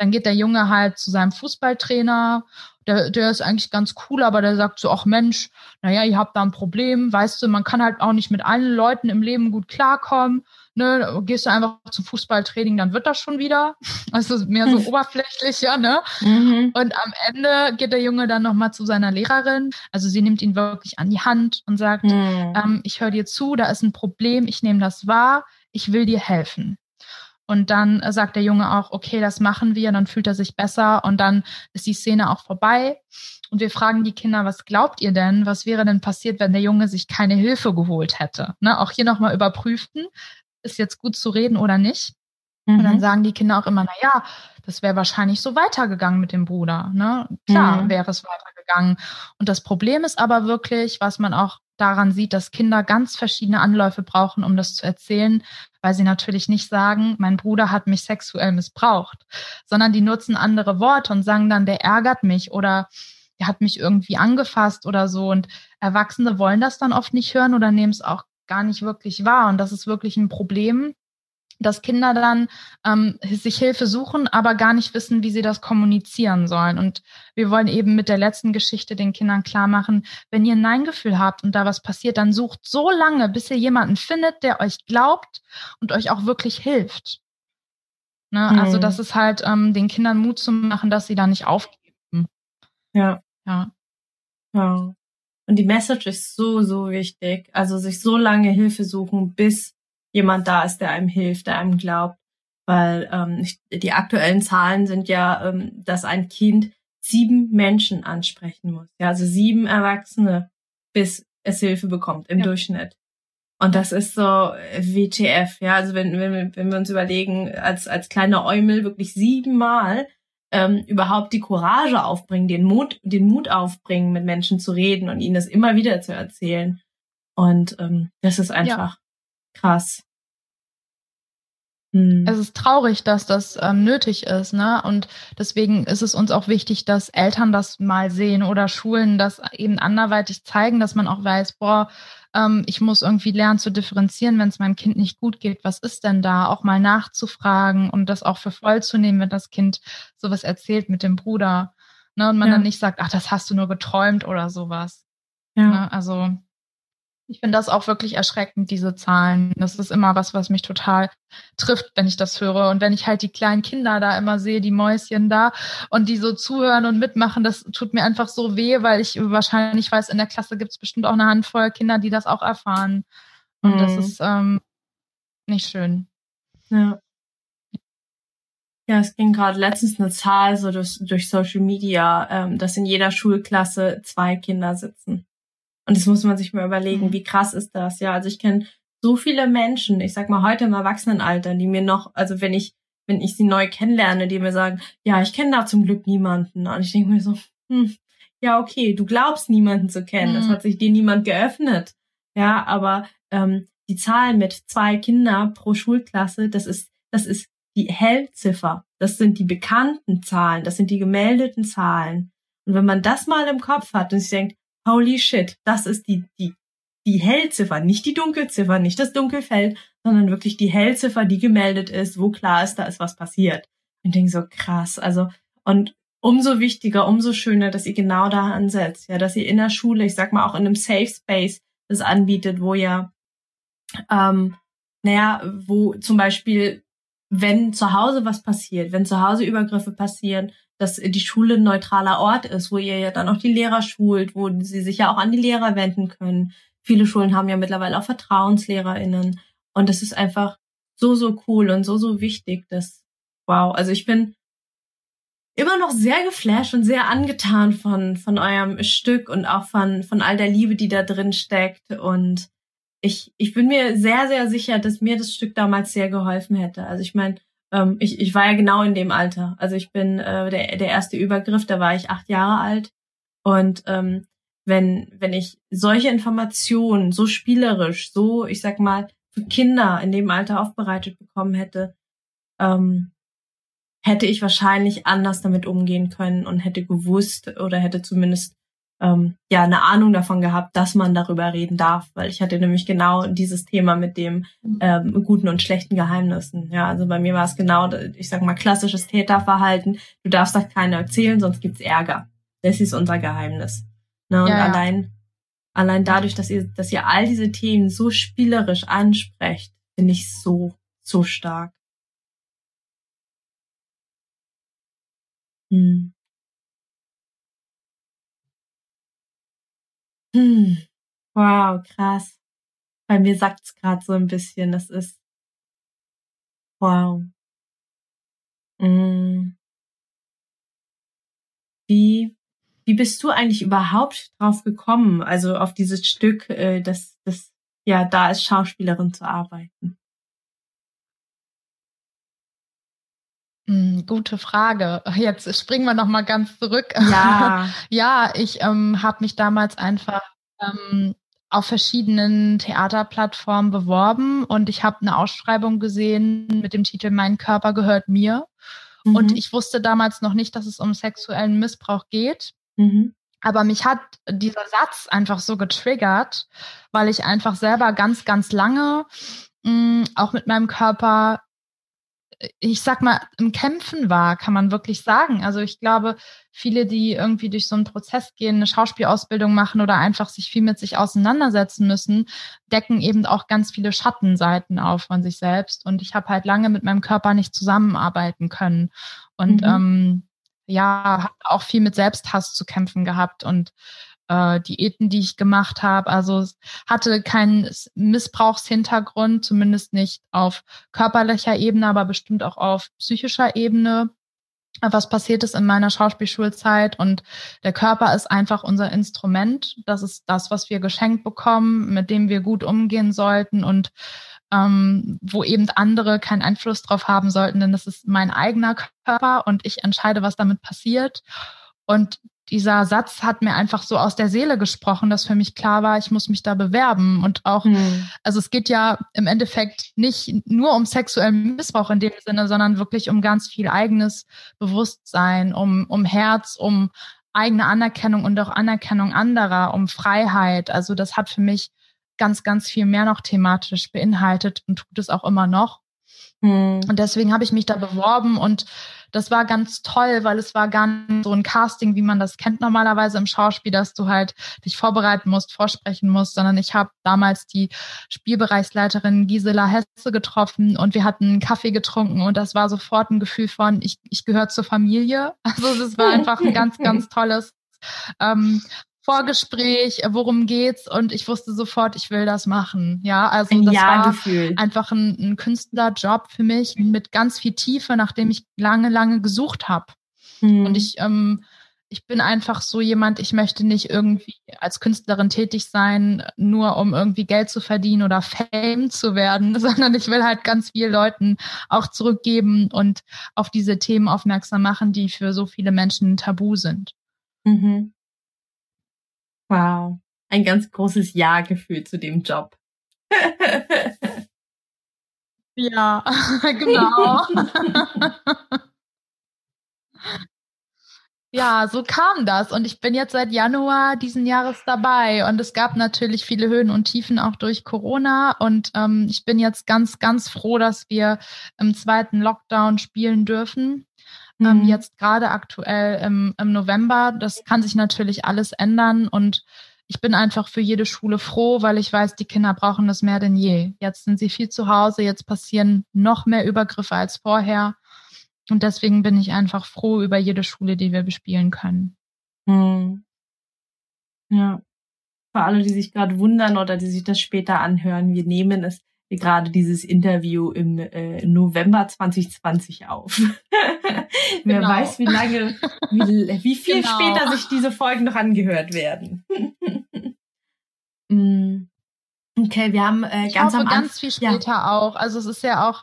dann geht der Junge halt zu seinem Fußballtrainer. Der, der ist eigentlich ganz cool, aber der sagt so, ach Mensch, naja, ihr habt da ein Problem, weißt du, man kann halt auch nicht mit allen Leuten im Leben gut klarkommen ne, gehst du einfach zum Fußballtraining, dann wird das schon wieder. *laughs* Also mehr so hm. oberflächlich, ja, ne? Mhm. Und am Ende geht der Junge dann nochmal zu seiner Lehrerin. Also sie nimmt ihn wirklich an die Hand und sagt, mhm. ähm, ich höre dir zu, da ist ein Problem, ich nehme das wahr, ich will dir helfen. Und dann äh, sagt der Junge auch, okay, das machen wir, dann fühlt er sich besser und dann ist die Szene auch vorbei. Und wir fragen die Kinder, was glaubt ihr denn, was wäre denn passiert, wenn der Junge sich keine Hilfe geholt hätte? Ne, auch hier nochmal überprüfen, ist jetzt gut zu reden oder nicht? Mhm. Und dann mhm. sagen die Kinder auch immer, na ja, das wäre wahrscheinlich so weitergegangen mit dem Bruder. Ne? Klar mhm. wäre es weitergegangen. Und das Problem ist aber wirklich, was man auch daran sieht, dass Kinder ganz verschiedene Anläufe brauchen, um das zu erzählen, weil sie natürlich nicht sagen, mein Bruder hat mich sexuell missbraucht, sondern die nutzen andere Worte und sagen dann, der ärgert mich oder der hat mich irgendwie angefasst oder so. Und Erwachsene wollen das dann oft nicht hören oder nehmen es auch gar nicht wirklich wahr. Und das ist wirklich ein Problem, dass Kinder dann ähm, sich Hilfe suchen, aber gar nicht wissen, wie sie das kommunizieren sollen. Und wir wollen eben mit der letzten Geschichte den Kindern klar machen, wenn ihr ein Nein-Gefühl habt und da was passiert, dann sucht so lange, bis ihr jemanden findet, der euch glaubt und euch auch wirklich hilft. Ne? Mhm. Also das ist halt ähm, den Kindern Mut zu machen, dass sie da nicht aufgeben. Ja. Ja. Ja. Und die Message ist so, so wichtig. Also sich so lange Hilfe suchen, bis jemand da ist, der einem hilft, der einem glaubt. Weil ähm, die aktuellen Zahlen sind ja, ähm, dass ein Kind sieben Menschen ansprechen muss. Ja, also sieben Erwachsene, bis es Hilfe bekommt im ja. Durchschnitt. Und das ist so WTF, ja. Also wenn, wenn, wenn wir uns überlegen, als, als kleiner Eumel wirklich siebenmal ähm, überhaupt die Courage aufbringen, den Mut, den Mut aufbringen, mit Menschen zu reden und ihnen das immer wieder zu erzählen. Und ähm, das ist einfach. Krass. Mhm. Es ist traurig, dass das ähm, nötig ist, ne? Und deswegen ist es uns auch wichtig, dass Eltern das mal sehen oder Schulen das eben anderweitig zeigen, dass man auch weiß, boah, ähm, ich muss irgendwie lernen zu differenzieren, wenn es meinem Kind nicht gut geht. Was ist denn da? Auch mal nachzufragen und das auch für voll zu nehmen, wenn das Kind sowas erzählt mit dem Bruder. Ne? Und man ja. dann nicht sagt, ach, das hast du nur geträumt oder sowas. Ja. Ne? Also ich finde das auch wirklich erschreckend, diese Zahlen. Das ist immer was, was mich total trifft, wenn ich das höre. Und wenn ich halt die kleinen Kinder da immer sehe, die Mäuschen da, und die so zuhören und mitmachen, das tut mir einfach so weh, weil ich wahrscheinlich weiß, in der Klasse gibt es bestimmt auch eine Handvoll Kinder, die das auch erfahren. Und mhm. das ist ähm, nicht schön. Ja. Ja, es ging gerade letztens eine Zahl so durch, durch Social Media, ähm, dass in jeder Schulklasse zwei Kinder sitzen. Und das muss man sich mal überlegen, mhm. wie krass ist das? Ja, also ich kenne so viele Menschen, ich sag mal heute im Erwachsenenalter, die mir noch, also wenn ich, wenn ich sie neu kennenlerne, die mir sagen, ja, ich kenne da zum Glück niemanden. Und ich denke mir so, hm, ja, okay, du glaubst niemanden zu kennen, es mhm. hat sich dir niemand geöffnet. Ja, aber ähm, die Zahl mit zwei Kinder pro Schulklasse, das ist, das ist die Hellziffer. Das sind die bekannten Zahlen, das sind die gemeldeten Zahlen. Und wenn man das mal im Kopf hat und sich denkt, holy shit, das ist die, die, die Hellziffer, nicht die Dunkelziffer, nicht das Dunkelfeld, sondern wirklich die Hellziffer, die gemeldet ist, wo klar ist, da ist was passiert. Und denke so krass, also, und umso wichtiger, umso schöner, dass ihr genau da ansetzt, ja, dass ihr in der Schule, ich sag mal auch in einem Safe Space das anbietet, wo ja, ähm, naja, wo zum Beispiel, wenn zu Hause was passiert, wenn zu Hause Übergriffe passieren, dass die Schule ein neutraler Ort ist, wo ihr ja dann auch die Lehrer schult, wo sie sich ja auch an die Lehrer wenden können. Viele Schulen haben ja mittlerweile auch VertrauenslehrerInnen. Und das ist einfach so, so cool und so, so wichtig, dass, wow, also ich bin immer noch sehr geflasht und sehr angetan von, von eurem Stück und auch von, von all der Liebe, die da drin steckt. Und ich, ich bin mir sehr, sehr sicher, dass mir das Stück damals sehr geholfen hätte. Also ich meine, ähm, ich, ich war ja genau in dem Alter. Also ich bin äh, der, der erste Übergriff, da war ich acht Jahre alt. Und ähm, wenn, wenn ich solche Informationen so spielerisch, so, ich sag mal, für Kinder in dem Alter aufbereitet bekommen hätte, ähm, hätte ich wahrscheinlich anders damit umgehen können und hätte gewusst oder hätte zumindest ähm, ja eine Ahnung davon gehabt, dass man darüber reden darf, weil ich hatte nämlich genau dieses Thema mit dem ähm, guten und schlechten Geheimnissen. Ja, also bei mir war es genau, ich sag mal klassisches Täterverhalten. Du darfst das keiner erzählen, sonst gibt's Ärger. Das ist unser Geheimnis. Ne? Und ja, ja. allein allein dadurch, dass ihr dass ihr all diese Themen so spielerisch ansprecht, finde ich so so stark. Hm. Hm. Wow, krass. Bei mir sagt's gerade so ein bisschen, das ist wow. Hm. Wie wie bist du eigentlich überhaupt drauf gekommen, also auf dieses Stück, äh, das das ja da als Schauspielerin zu arbeiten? Gute Frage. Jetzt springen wir noch mal ganz zurück. Ja, *laughs* ja ich ähm, habe mich damals einfach ähm, auf verschiedenen Theaterplattformen beworben und ich habe eine Ausschreibung gesehen mit dem Titel Mein Körper gehört mir. Mhm. Und ich wusste damals noch nicht, dass es um sexuellen Missbrauch geht. Mhm. Aber mich hat dieser Satz einfach so getriggert, weil ich einfach selber ganz, ganz lange mh, hm, auch mit meinem Körper ich sag mal, im Kämpfen war, kann man wirklich sagen. Also ich glaube, viele, die irgendwie durch so einen Prozess gehen, eine Schauspielausbildung machen oder einfach sich viel mit sich auseinandersetzen müssen, decken eben auch ganz viele Schattenseiten auf von sich selbst. Und ich habe halt lange mit meinem Körper nicht zusammenarbeiten können. Und mhm. ähm, ja, habe auch viel mit Selbsthass zu kämpfen gehabt und äh, Diäten, die ich gemacht habe. Also es hatte keinen Missbrauchshintergrund, zumindest nicht auf körperlicher Ebene, aber bestimmt auch auf psychischer Ebene was passiert ist in meiner Schauspielschulzeit und der Körper ist einfach unser Instrument. Das ist das, was wir geschenkt bekommen, mit dem wir gut umgehen sollten und ähm, wo eben andere keinen Einfluss drauf haben sollten, denn das ist mein eigener Körper und ich entscheide, was damit passiert. Und dieser Satz hat mir einfach so aus der Seele gesprochen, dass für mich klar war, ich muss mich da bewerben. Und auch, mhm. also es geht ja im Endeffekt nicht nur um sexuellen Missbrauch in dem Sinne, sondern wirklich um ganz viel eigenes Bewusstsein, um, um Herz, um eigene Anerkennung und auch Anerkennung anderer, um Freiheit. Also das hat für mich ganz, ganz viel mehr noch thematisch beinhaltet und tut es auch immer noch. Mhm. Und deswegen habe ich mich da beworben und das war ganz toll, weil es war gar nicht so ein Casting, wie man das kennt normalerweise im Schauspiel, dass du halt dich vorbereiten musst, vorsprechen musst, sondern ich habe damals die Spielbereichsleiterin Gisela Hesse getroffen und wir hatten einen Kaffee getrunken und das war sofort ein Gefühl von, ich, ich gehöre zur Familie. *laughs* Also das war *laughs* einfach ein ganz, ganz tolles ähm, Vorgespräch, worum geht's? Und ich wusste sofort, ich will das machen. Ja, also das war einfach ein, ein Künstlerjob für mich mit ganz viel Tiefe, nachdem ich lange, lange gesucht habe. Hm. Und ich, ähm, ich bin einfach so jemand, ich möchte nicht irgendwie als Künstlerin tätig sein, nur um irgendwie Geld zu verdienen oder Fame zu werden, *laughs* sondern ich will halt ganz viel Leuten auch zurückgeben und auf diese Themen aufmerksam machen, die für so viele Menschen tabu sind. Mhm. Wow. Ein ganz großes Ja-Gefühl zu dem Job. ja, *laughs* genau. ja, so kam das. Und ich bin jetzt seit Januar diesen Jahres dabei. Und es gab natürlich viele Höhen und Tiefen auch durch Corona. Und ähm, ich bin jetzt ganz, ganz froh, dass wir im zweiten Lockdown spielen dürfen. Ähm, mhm. Ähm, jetzt gerade aktuell im, im November. Das kann sich natürlich alles ändern und ich bin einfach für jede Schule froh, weil ich weiß, die Kinder brauchen das mehr denn je. Jetzt sind sie viel zu Hause, jetzt passieren noch mehr Übergriffe als vorher. Und deswegen bin ich einfach froh über jede Schule, die wir bespielen können. Hm. Ja. Für alle, die sich gerade wundern oder die sich das später anhören, wir nehmen es gerade dieses Interview im äh, November 2020 auf. *laughs* Wer genau. weiß, wie lange, wie, wie viel genau. später sich diese Folgen noch angehört werden. *laughs* Mm. okay, wir haben äh, ganz ich hoffe, am ganz viel später ja. auch. Also es ist ja auch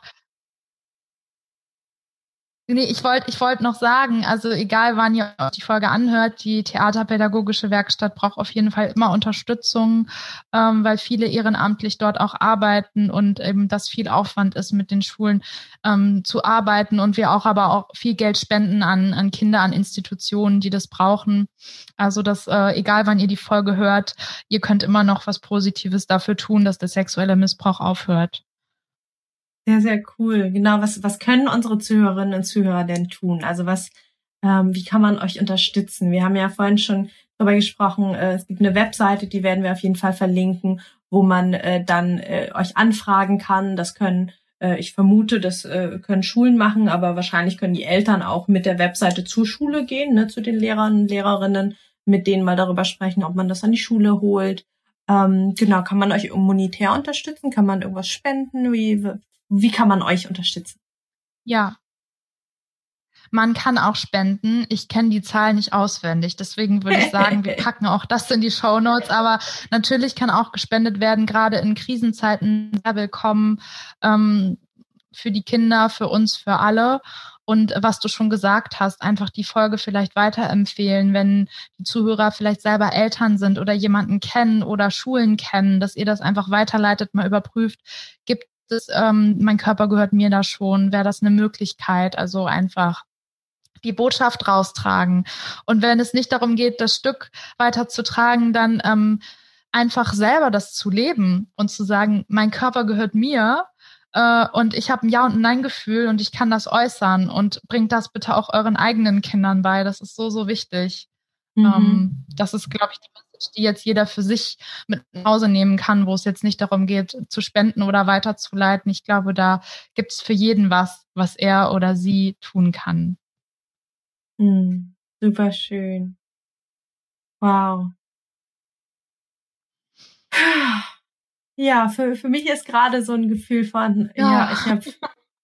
Nee, ich wollte ich wollte noch sagen, also egal wann ihr euch die Folge anhört, die Theaterpädagogische Werkstatt braucht auf jeden Fall immer Unterstützung, ähm, weil viele ehrenamtlich dort auch arbeiten und eben das viel Aufwand ist, mit den Schulen ähm, zu arbeiten und wir auch aber auch viel Geld spenden an, an Kinder, an Institutionen, die das brauchen. Also das, äh, egal wann ihr die Folge hört, ihr könnt immer noch was Positives dafür tun, dass der sexuelle Missbrauch aufhört. Sehr, sehr cool. Genau, was, was können unsere Zuhörerinnen und Zuhörer denn tun? Also was, ähm, wie kann man euch unterstützen? Wir haben ja vorhin schon darüber gesprochen, äh, es gibt eine Webseite, die werden wir auf jeden Fall verlinken, wo man äh, dann äh, euch anfragen kann. Das können, äh, ich vermute, das äh, können Schulen machen, aber wahrscheinlich können die Eltern auch mit der Webseite zur Schule gehen, ne, zu den Lehrern und Lehrerinnen, mit denen mal darüber sprechen, ob man das an die Schule holt. Ähm, genau, kann man euch monetär unterstützen? Kann man irgendwas spenden? Wie, wie kann man euch unterstützen? Ja. Man kann auch spenden. Ich kenne die Zahlen nicht auswendig. Deswegen würde ich sagen, wir *laughs* packen auch das in die Show Notes. Aber natürlich kann auch gespendet werden, gerade in Krisenzeiten sehr willkommen ähm, für die Kinder, für uns, für alle. Und was du schon gesagt hast, einfach die Folge vielleicht weiterempfehlen, wenn die Zuhörer vielleicht selber Eltern sind oder jemanden kennen oder Schulen kennen, dass ihr das einfach weiterleitet, mal überprüft, gibt das, ähm, mein Körper gehört mir da schon, wäre das eine Möglichkeit. Also einfach die Botschaft raustragen. Und wenn es nicht darum geht, das Stück weiterzutragen, dann ähm, einfach selber das zu leben und zu sagen, mein Körper gehört mir äh, und ich habe ein Ja und ein Nein-Gefühl und ich kann das äußern und bringt das bitte auch euren eigenen Kindern bei. Das ist so, so wichtig. Mhm. Ähm, das ist, glaube ich, die die jetzt jeder für sich mit nach Hause nehmen kann, wo es jetzt nicht darum geht, zu spenden oder weiterzuleiten. Ich glaube, da gibt es für jeden was, was er oder sie tun kann. Mm, super schön. Wow. Ja, für, für mich ist gerade so ein Gefühl von, ja, ja ich habe,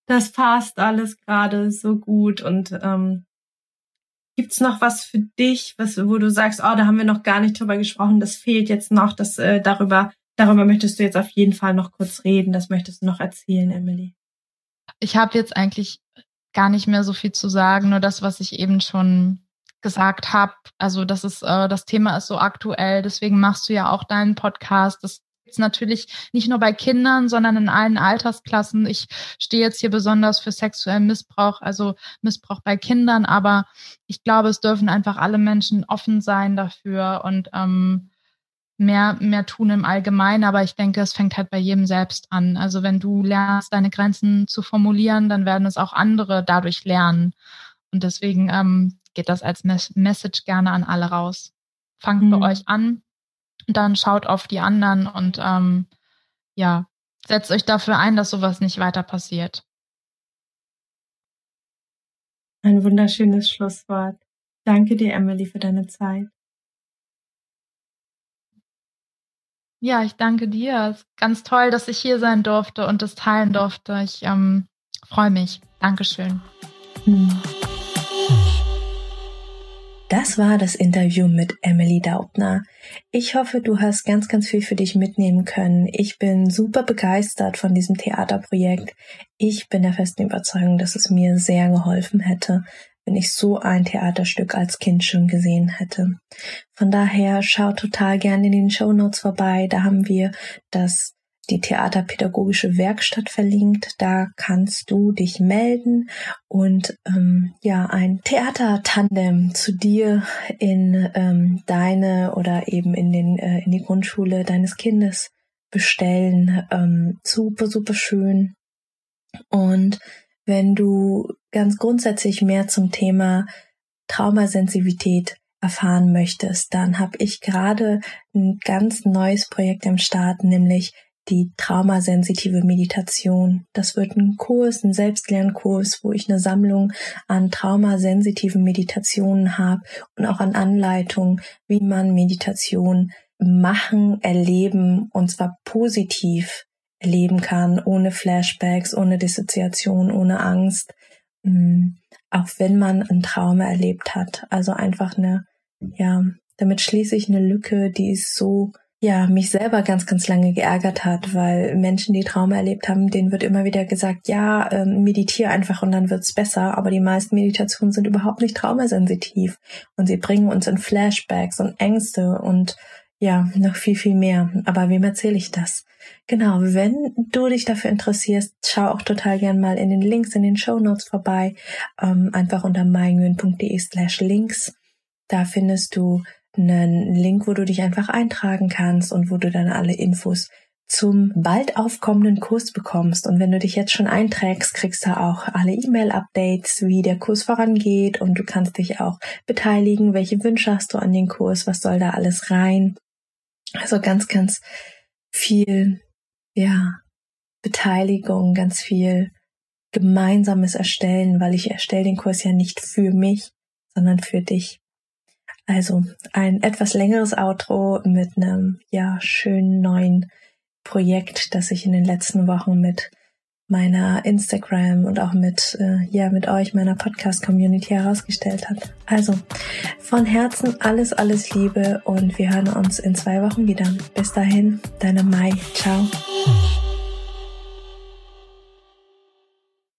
das passt alles gerade so gut und ähm, Gibt's noch was für dich, was, wo du sagst, oh, da haben wir noch gar nicht drüber gesprochen, das fehlt jetzt noch, das äh, darüber, darüber möchtest du jetzt auf jeden Fall noch kurz reden, das möchtest du noch erzählen, Emily. Ich habe jetzt eigentlich gar nicht mehr so viel zu sagen, nur das, was ich eben schon gesagt habe. Also das ist, äh, das Thema ist so aktuell, deswegen machst du ja auch deinen Podcast. Das ist natürlich nicht nur bei Kindern, sondern in allen Altersklassen. Ich stehe jetzt hier besonders für sexuellen Missbrauch, also Missbrauch bei Kindern, aber ich glaube, es dürfen einfach alle Menschen offen sein dafür und ähm, mehr, mehr tun im Allgemeinen, aber ich denke, es fängt halt bei jedem selbst an. Also wenn du lernst, deine Grenzen zu formulieren, dann werden es auch andere dadurch lernen. Und deswegen ähm, geht das als Message gerne an alle raus. Fangt mhm. bei euch an, dann schaut auf die anderen und ähm, ja, setzt euch dafür ein, dass sowas nicht weiter passiert. Ein wunderschönes Schlusswort. Danke dir, Emily, für deine Zeit. Ja, ich danke dir. Es ist ganz toll, dass ich hier sein durfte und das teilen durfte. Ich ähm, freue mich. Dankeschön. Hm. Das war das Interview mit Emily Daubner. Ich hoffe, du hast ganz, ganz viel für dich mitnehmen können. Ich bin super begeistert von diesem Theaterprojekt. Ich bin der festen Überzeugung, dass es mir sehr geholfen hätte, wenn ich so ein Theaterstück als Kind schon gesehen hätte. Von daher schau total gerne in den Show Notes vorbei. Da haben wir das die Theaterpädagogische Werkstatt verlinkt. Da kannst du dich melden und ähm, ja ein Theatertandem zu dir in ähm, deine oder eben in den äh, in die Grundschule deines Kindes bestellen. Ähm, super super schön. Und wenn du ganz grundsätzlich mehr zum Thema Traumasensitivität erfahren möchtest, dann habe ich gerade ein ganz neues Projekt im Start, nämlich die traumasensitive Meditation. Das wird ein Kurs, ein Selbstlernkurs, wo ich eine Sammlung an traumasensitiven Meditationen habe und auch an Anleitungen, wie man Meditation machen, erleben und zwar positiv erleben kann, ohne Flashbacks, ohne Dissoziation, ohne Angst, mm, auch wenn man ein Trauma erlebt hat. Also einfach eine, ja, damit schließe ich eine Lücke, die ist so, ja, mich selber ganz, ganz lange geärgert hat, weil Menschen, die Trauma erlebt haben, denen wird immer wieder gesagt, ja, ähm, meditiere einfach und dann wird's besser. Aber die meisten Meditationen sind überhaupt nicht traumasensitiv und sie bringen uns in Flashbacks und Ängste und ja, noch viel, viel mehr. Aber wem erzähle ich das? Genau, wenn du dich dafür interessierst, schau auch total gern mal in den Links in den Show Notes vorbei. Ähm, einfach unter meingyön.de slash links. Da findest du einen Link, wo du dich einfach eintragen kannst und wo du dann alle Infos zum bald aufkommenden Kurs bekommst. Und wenn du dich jetzt schon einträgst, kriegst du auch alle E-Mail-Updates, wie der Kurs vorangeht und du kannst dich auch beteiligen, welche Wünsche hast du an den Kurs, was soll da alles rein. Also ganz, ganz viel, ja, Beteiligung, ganz viel gemeinsames Erstellen, weil ich erstelle den Kurs ja nicht für mich, sondern für dich. Also ein etwas längeres Outro mit einem, ja, schönen neuen Projekt, das ich in den letzten Wochen mit meiner Instagram und auch mit, äh, ja, mit euch, meiner Podcast-Community herausgestellt hat. Also, von Herzen alles, alles Liebe und wir hören uns in zwei Wochen wieder. Bis dahin, deine Mai. Ciao.